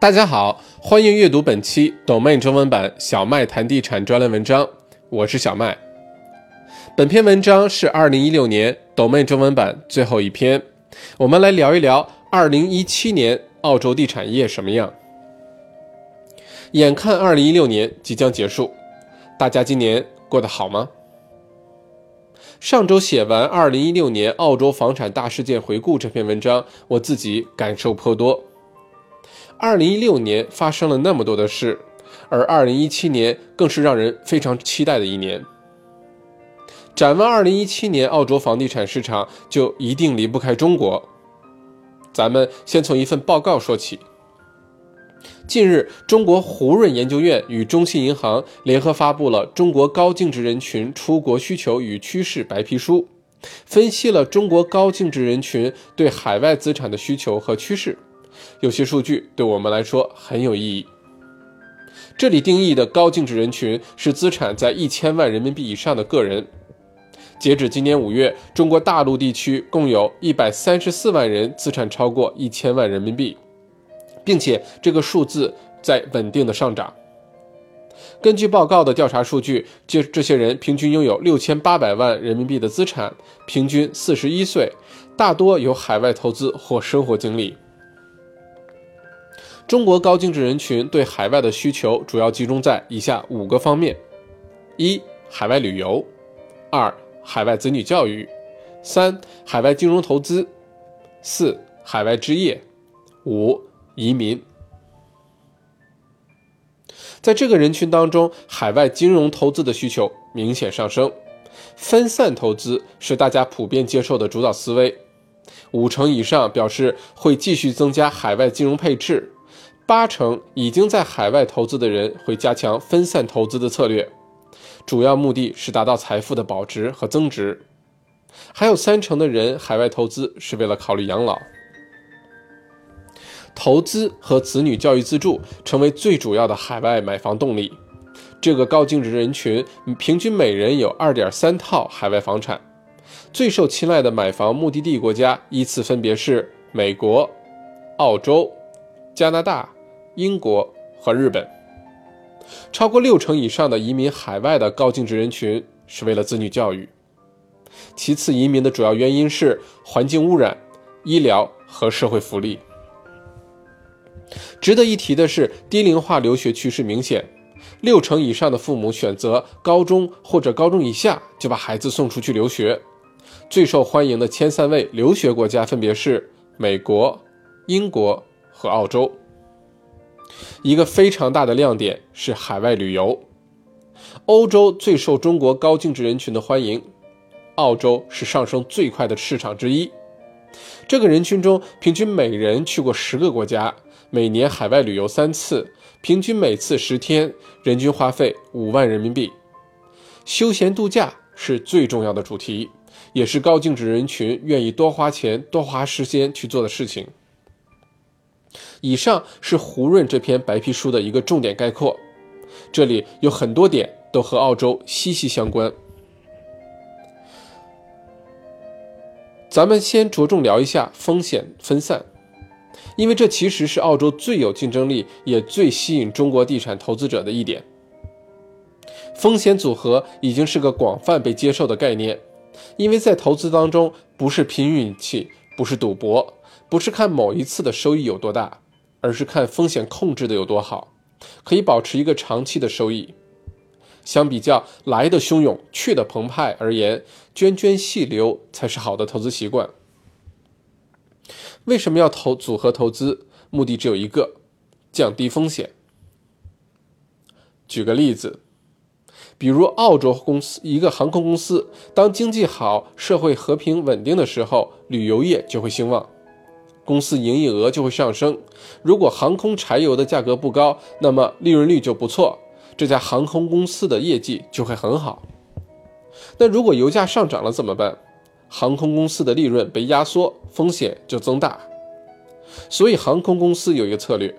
大家好，欢迎阅读本期 Domain 中文版小麦谈地产专栏文章，我是小麦。本篇文章是二零一六年 Domain 中文版最后一篇，我们来聊一聊二零一七年澳洲地产业什么样。眼看二零一六年即将结束，大家今年过得好吗？上周写完《二零一六年澳洲房产大事件回顾》这篇文章，我自己感受颇多。二零一六年发生了那么多的事，而二零一七年更是让人非常期待的一年。展望二零一七年，澳洲房地产市场就一定离不开中国。咱们先从一份报告说起。近日，中国胡润研究院与中信银行联合发布了《中国高净值人群出国需求与趋势白皮书》，分析了中国高净值人群对海外资产的需求和趋势。有些数据对我们来说很有意义。这里定义的高净值人群是资产在一千万人民币以上的个人。截止今年五月，中国大陆地区共有一百三十四万人资产超过一千万人民币，并且这个数字在稳定的上涨。根据报告的调查数据，这这些人平均拥有六千八百万人民币的资产，平均四十一岁，大多有海外投资或生活经历。中国高净值人群对海外的需求主要集中在以下五个方面：一、海外旅游；二、海外子女教育；三、海外金融投资；四、海外置业；五、移民。在这个人群当中，海外金融投资的需求明显上升，分散投资是大家普遍接受的主导思维，五成以上表示会继续增加海外金融配置。八成已经在海外投资的人会加强分散投资的策略，主要目的是达到财富的保值和增值。还有三成的人海外投资是为了考虑养老。投资和子女教育资助成为最主要的海外买房动力。这个高净值人群平均每人有二点三套海外房产，最受青睐的买房目的地国家依次分别是美国、澳洲、加拿大。英国和日本，超过六成以上的移民海外的高净值人群是为了子女教育。其次，移民的主要原因是环境污染、医疗和社会福利。值得一提的是，低龄化留学趋势明显，六成以上的父母选择高中或者高中以下就把孩子送出去留学。最受欢迎的前三位留学国家分别是美国、英国和澳洲。一个非常大的亮点是海外旅游，欧洲最受中国高净值人群的欢迎，澳洲是上升最快的市场之一。这个人群中，平均每人去过十个国家，每年海外旅游三次，平均每次十天，人均花费五万人民币。休闲度假是最重要的主题，也是高净值人群愿意多花钱、多花时间去做的事情。以上是胡润这篇白皮书的一个重点概括，这里有很多点都和澳洲息息相关。咱们先着重聊一下风险分散，因为这其实是澳洲最有竞争力也最吸引中国地产投资者的一点。风险组合已经是个广泛被接受的概念，因为在投资当中不是拼运气，不是赌博，不是看某一次的收益有多大。而是看风险控制的有多好，可以保持一个长期的收益。相比较来的汹涌、去的澎湃而言，涓涓细流才是好的投资习惯。为什么要投组合投资？目的只有一个：降低风险。举个例子，比如澳洲公司一个航空公司，当经济好、社会和平稳定的时候，旅游业就会兴旺。公司营业额就会上升。如果航空柴油的价格不高，那么利润率就不错，这家航空公司的业绩就会很好。那如果油价上涨了怎么办？航空公司的利润被压缩，风险就增大。所以航空公司有一个策略，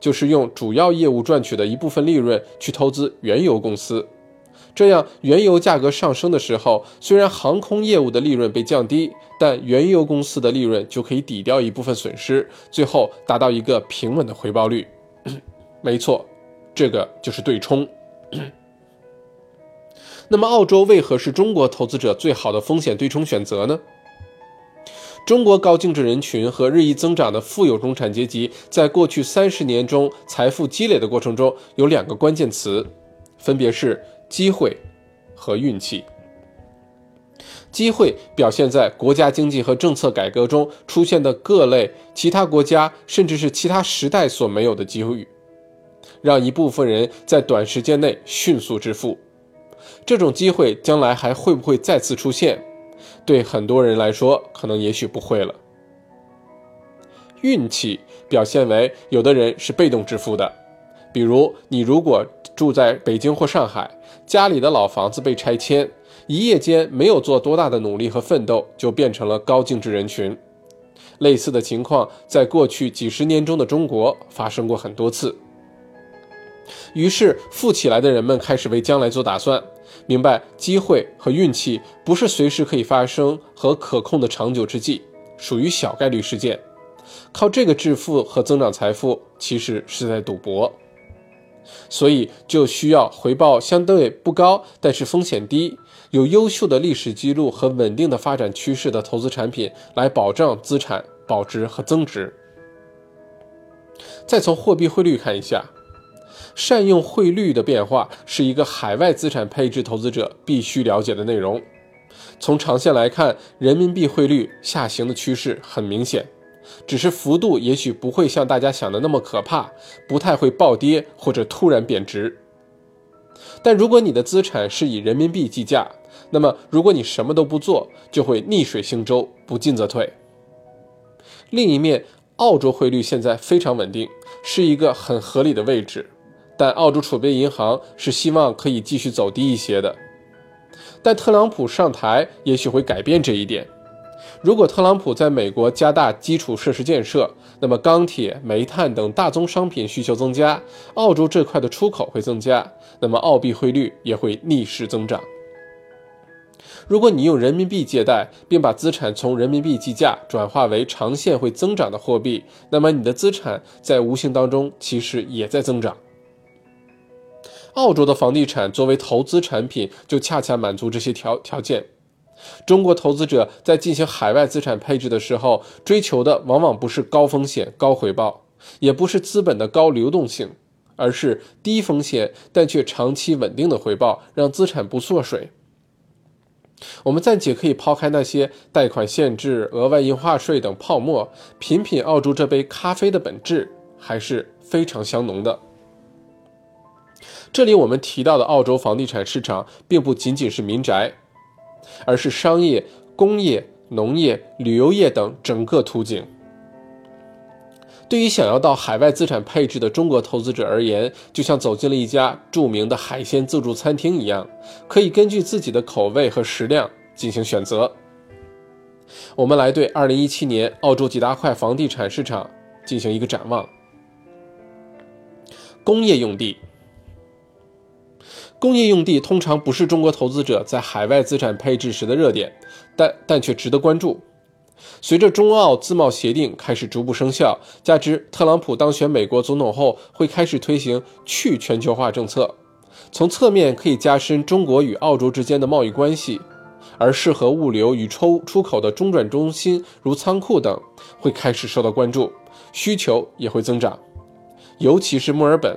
就是用主要业务赚取的一部分利润去投资原油公司。这样，原油价格上升的时候，虽然航空业务的利润被降低，但原油公司的利润就可以抵掉一部分损失，最后达到一个平稳的回报率，没错，这个就是对冲。那么，澳洲为何是中国投资者最好的风险对冲选择呢？中国高净值人群和日益增长的富有中产阶级，在过去三十年中财富积累的过程中，有两个关键词，分别是机会和运气。机会表现在国家经济和政策改革中出现的各类其他国家甚至是其他时代所没有的机遇，让一部分人在短时间内迅速致富。这种机会将来还会不会再次出现？对很多人来说，可能也许不会了。运气表现为有的人是被动致富的，比如你如果住在北京或上海，家里的老房子被拆迁，一夜间没有做多大的努力和奋斗，就变成了高净值人群。类似的情况在过去几十年中的中国发生过很多次。于是，富起来的人们开始为将来做打算，明白机会和运气不是随时可以发生和可控的长久之计，属于小概率事件。靠这个致富和增长财富，其实是在赌博。所以，就需要回报相对不高，但是风险低、有优秀的历史记录和稳定的发展趋势的投资产品，来保障资产保值和增值。再从货币汇率看一下。善用汇率的变化是一个海外资产配置投资者必须了解的内容。从长线来看，人民币汇率下行的趋势很明显，只是幅度也许不会像大家想的那么可怕，不太会暴跌或者突然贬值。但如果你的资产是以人民币计价，那么如果你什么都不做，就会逆水行舟，不进则退。另一面，澳洲汇率现在非常稳定，是一个很合理的位置。但澳洲储备银行是希望可以继续走低一些的，但特朗普上台也许会改变这一点。如果特朗普在美国加大基础设施建设，那么钢铁、煤炭等大宗商品需求增加，澳洲这块的出口会增加，那么澳币汇率也会逆势增长。如果你用人民币借贷，并把资产从人民币计价转化为长线会增长的货币，那么你的资产在无形当中其实也在增长。澳洲的房地产作为投资产品，就恰恰满足这些条条件。中国投资者在进行海外资产配置的时候，追求的往往不是高风险高回报，也不是资本的高流动性，而是低风险但却长期稳定的回报，让资产不缩水。我们暂且可以抛开那些贷款限制、额外印花税等泡沫，品品澳洲这杯咖啡的本质还是非常香浓的。这里我们提到的澳洲房地产市场，并不仅仅是民宅，而是商业、工业、农业、旅游业等整个图景。对于想要到海外资产配置的中国投资者而言，就像走进了一家著名的海鲜自助餐厅一样，可以根据自己的口味和食量进行选择。我们来对2017年澳洲几大块房地产市场进行一个展望：工业用地。工业用地通常不是中国投资者在海外资产配置时的热点，但但却值得关注。随着中澳自贸协定开始逐步生效，加之特朗普当选美国总统后会开始推行去全球化政策，从侧面可以加深中国与澳洲之间的贸易关系，而适合物流与出出口的中转中心如仓库等会开始受到关注，需求也会增长，尤其是墨尔本。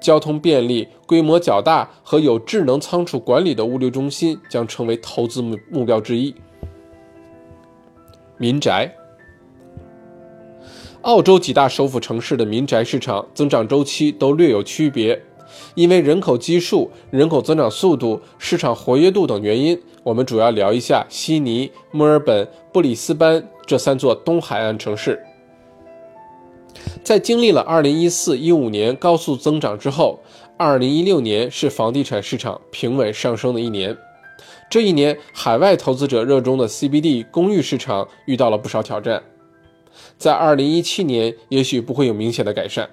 交通便利、规模较大和有智能仓储管理的物流中心将成为投资目目标之一。民宅，澳洲几大首府城市的民宅市场增长周期都略有区别，因为人口基数、人口增长速度、市场活跃度等原因，我们主要聊一下悉尼、墨尔本、布里斯班这三座东海岸城市。在经历了2014、15年高速增长之后，2016年是房地产市场平稳上升的一年。这一年，海外投资者热衷的 CBD 公寓市场遇到了不少挑战。在2017年，也许不会有明显的改善。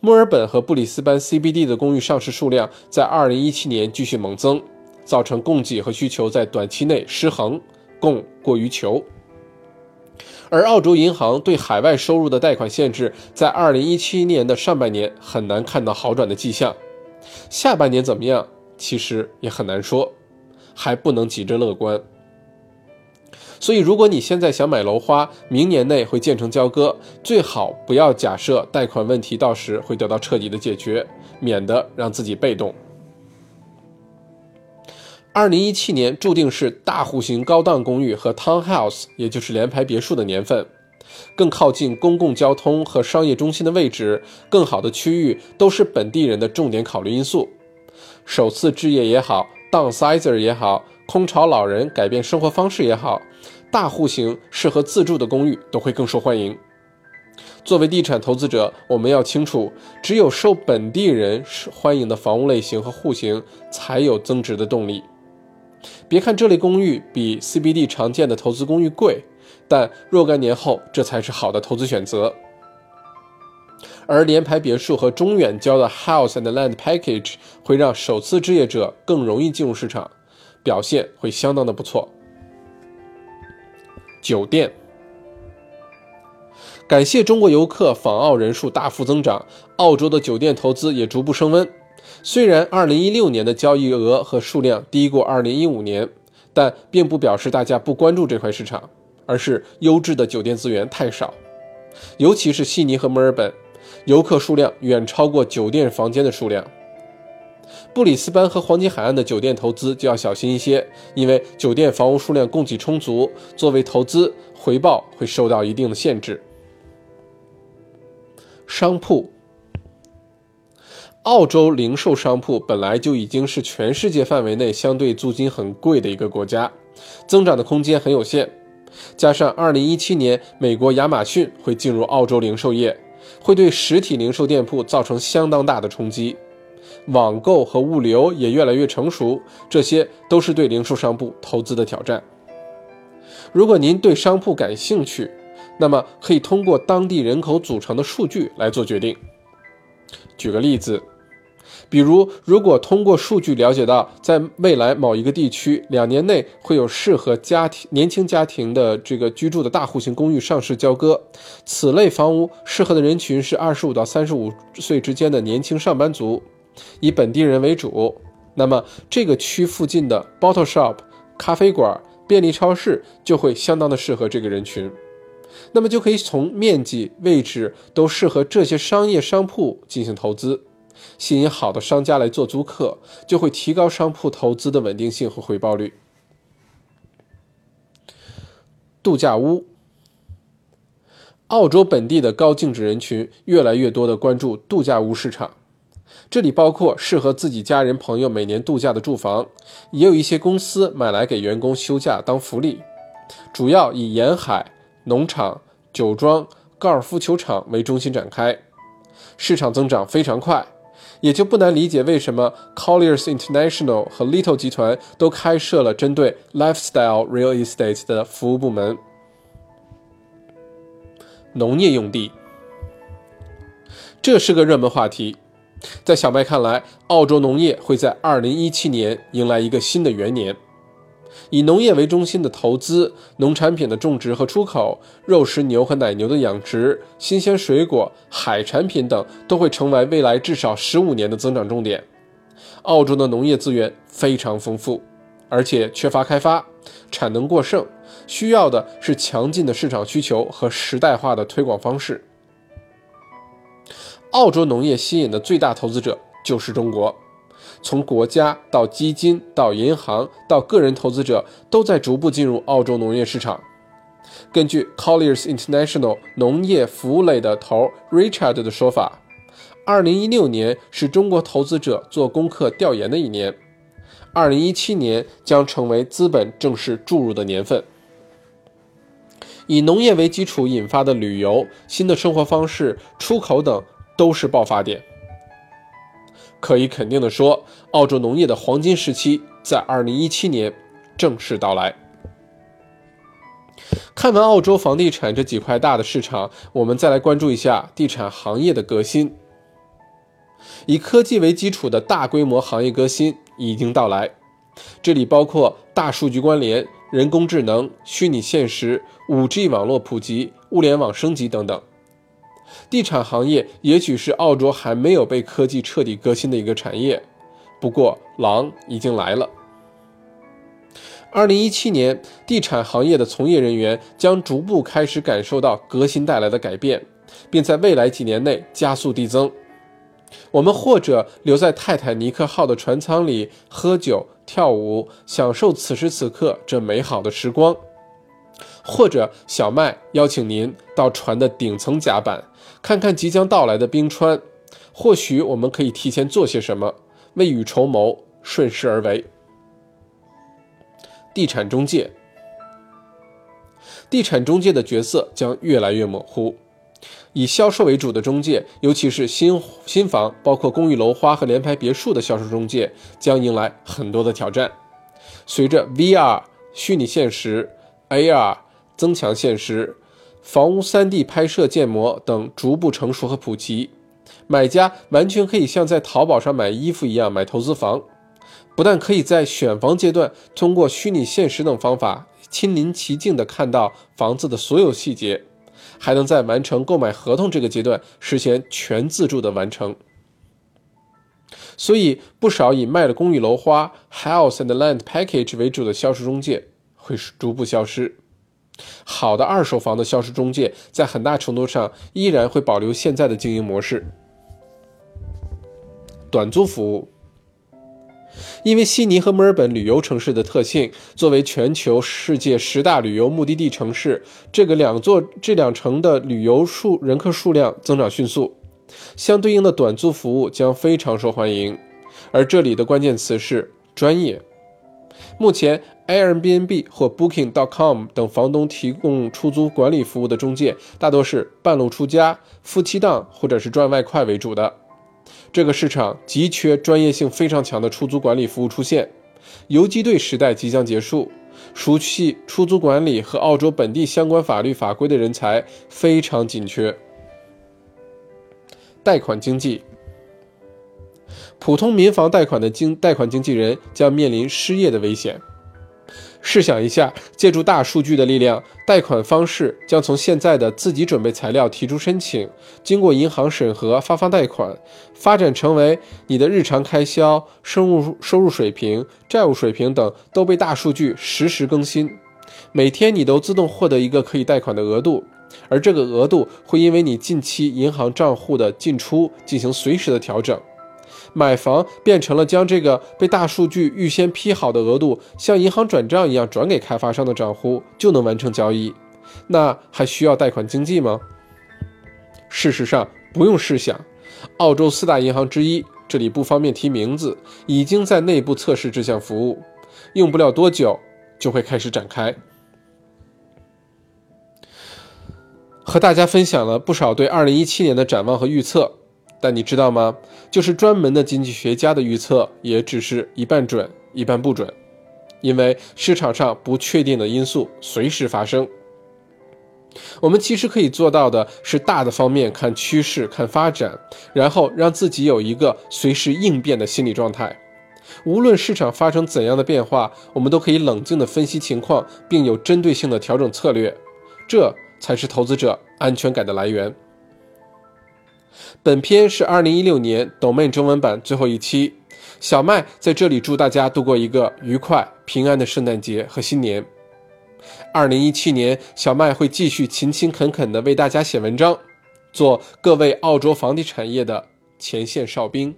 墨尔本和布里斯班 CBD 的公寓上市数量在2017年继续猛增，造成供给和需求在短期内失衡，供过于求。而澳洲银行对海外收入的贷款限制，在2017年的上半年很难看到好转的迹象，下半年怎么样，其实也很难说，还不能急着乐观。所以，如果你现在想买楼花，明年内会建成交割，最好不要假设贷款问题到时会得到彻底的解决，免得让自己被动。二零一七年注定是大户型高档公寓和 townhouse，也就是联排别墅的年份。更靠近公共交通和商业中心的位置，更好的区域，都是本地人的重点考虑因素。首次置业也好，downsizer 也好，空巢老人改变生活方式也好，大户型适合自住的公寓都会更受欢迎。作为地产投资者，我们要清楚，只有受本地人欢迎的房屋类型和户型，才有增值的动力。别看这类公寓比 CBD 常见的投资公寓贵，但若干年后这才是好的投资选择。而联排别墅和中远郊的 House and Land Package 会让首次置业者更容易进入市场，表现会相当的不错。酒店，感谢中国游客访澳人数大幅增长，澳洲的酒店投资也逐步升温。虽然2016年的交易额和数量低过2015年，但并不表示大家不关注这块市场，而是优质的酒店资源太少。尤其是悉尼和墨尔本，游客数量远超过酒店房间的数量。布里斯班和黄金海岸的酒店投资就要小心一些，因为酒店房屋数量供给充足，作为投资回报会受到一定的限制。商铺。澳洲零售商铺本来就已经是全世界范围内相对租金很贵的一个国家，增长的空间很有限。加上2017年美国亚马逊会进入澳洲零售业，会对实体零售店铺造成相当大的冲击。网购和物流也越来越成熟，这些都是对零售商铺投资的挑战。如果您对商铺感兴趣，那么可以通过当地人口组成的数据来做决定。举个例子。比如，如果通过数据了解到，在未来某一个地区两年内会有适合家庭年轻家庭的这个居住的大户型公寓上市交割，此类房屋适合的人群是二十五到三十五岁之间的年轻上班族，以本地人为主，那么这个区附近的 bottle shop 咖啡馆、便利超市就会相当的适合这个人群，那么就可以从面积、位置都适合这些商业商铺进行投资。吸引好的商家来做租客，就会提高商铺投资的稳定性和回报率。度假屋，澳洲本地的高净值人群越来越多的关注度假屋市场，这里包括适合自己家人朋友每年度假的住房，也有一些公司买来给员工休假当福利，主要以沿海、农场、酒庄、高尔夫球场为中心展开，市场增长非常快。也就不难理解为什么 Colliers International 和 Little 集团都开设了针对 lifestyle real estate 的服务部门。农业用地，这是个热门话题。在小麦看来，澳洲农业会在2017年迎来一个新的元年。以农业为中心的投资、农产品的种植和出口、肉食牛和奶牛的养殖、新鲜水果、海产品等，都会成为未来至少十五年的增长重点。澳洲的农业资源非常丰富，而且缺乏开发，产能过剩，需要的是强劲的市场需求和时代化的推广方式。澳洲农业吸引的最大投资者就是中国。从国家到基金到银行到个人投资者，都在逐步进入澳洲农业市场。根据 Colliers International 农业服务类的头 Richard 的说法，2016年是中国投资者做功课调研的一年，2017年将成为资本正式注入的年份。以农业为基础引发的旅游、新的生活方式、出口等都是爆发点。可以肯定的说，澳洲农业的黄金时期在2017年正式到来。看完澳洲房地产这几块大的市场，我们再来关注一下地产行业的革新。以科技为基础的大规模行业革新已经到来，这里包括大数据关联、人工智能、虚拟现实、5G 网络普及、物联网升级等等。地产行业也许是澳洲还没有被科技彻底革新的一个产业，不过狼已经来了。二零一七年，地产行业的从业人员将逐步开始感受到革新带来的改变，并在未来几年内加速递增。我们或者留在泰坦尼克号的船舱里喝酒、跳舞，享受此时此刻这美好的时光；或者小麦邀请您到船的顶层甲板，看看即将到来的冰川。或许我们可以提前做些什么，未雨绸缪，顺势而为。地产中介，地产中介的角色将越来越模糊。以销售为主的中介，尤其是新新房，包括公寓楼花和联排别墅的销售中介，将迎来很多的挑战。随着 VR 虚拟现实、AR 增强现实、房屋 3D 拍摄建模等逐步成熟和普及，买家完全可以像在淘宝上买衣服一样买投资房。不但可以在选房阶段通过虚拟现实等方法亲临其境地看到房子的所有细节，还能在完成购买合同这个阶段实现全自助的完成。所以，不少以卖了公寓楼花 （House and Land Package） 为主的销售中介会逐步消失。好的二手房的销售中介在很大程度上依然会保留现在的经营模式。短租服务。因为悉尼和墨尔本旅游城市的特性，作为全球世界十大旅游目的地城市，这个两座这两城的旅游数人客数量增长迅速，相对应的短租服务将非常受欢迎。而这里的关键词是专业。目前，Airbnb 或 Booking.com 等房东提供出租管理服务的中介，大多是半路出家、夫妻档或者是赚外快为主的。这个市场急缺专业性非常强的出租管理服务出现，游击队时代即将结束，熟悉出租管理和澳洲本地相关法律法规的人才非常紧缺。贷款经济，普通民房贷款的经贷款经纪人将面临失业的危险。试想一下，借助大数据的力量，贷款方式将从现在的自己准备材料提出申请，经过银行审核发放贷款，发展成为你的日常开销、收入收入水平、债务水平等都被大数据实时更新，每天你都自动获得一个可以贷款的额度，而这个额度会因为你近期银行账户的进出进行随时的调整。买房变成了将这个被大数据预先批好的额度，像银行转账一样转给开发商的账户就能完成交易，那还需要贷款经济吗？事实上，不用试想，澳洲四大银行之一，这里不方便提名字，已经在内部测试这项服务，用不了多久就会开始展开。和大家分享了不少对二零一七年的展望和预测。但你知道吗？就是专门的经济学家的预测，也只是一半准，一半不准，因为市场上不确定的因素随时发生。我们其实可以做到的是大的方面看趋势、看发展，然后让自己有一个随时应变的心理状态。无论市场发生怎样的变化，我们都可以冷静地分析情况，并有针对性的调整策略。这才是投资者安全感的来源。本篇是二零一六年 Domain 中文版最后一期，小麦在这里祝大家度过一个愉快平安的圣诞节和新年。二零一七年，小麦会继续勤勤恳恳地为大家写文章，做各位澳洲房地产业的前线哨兵。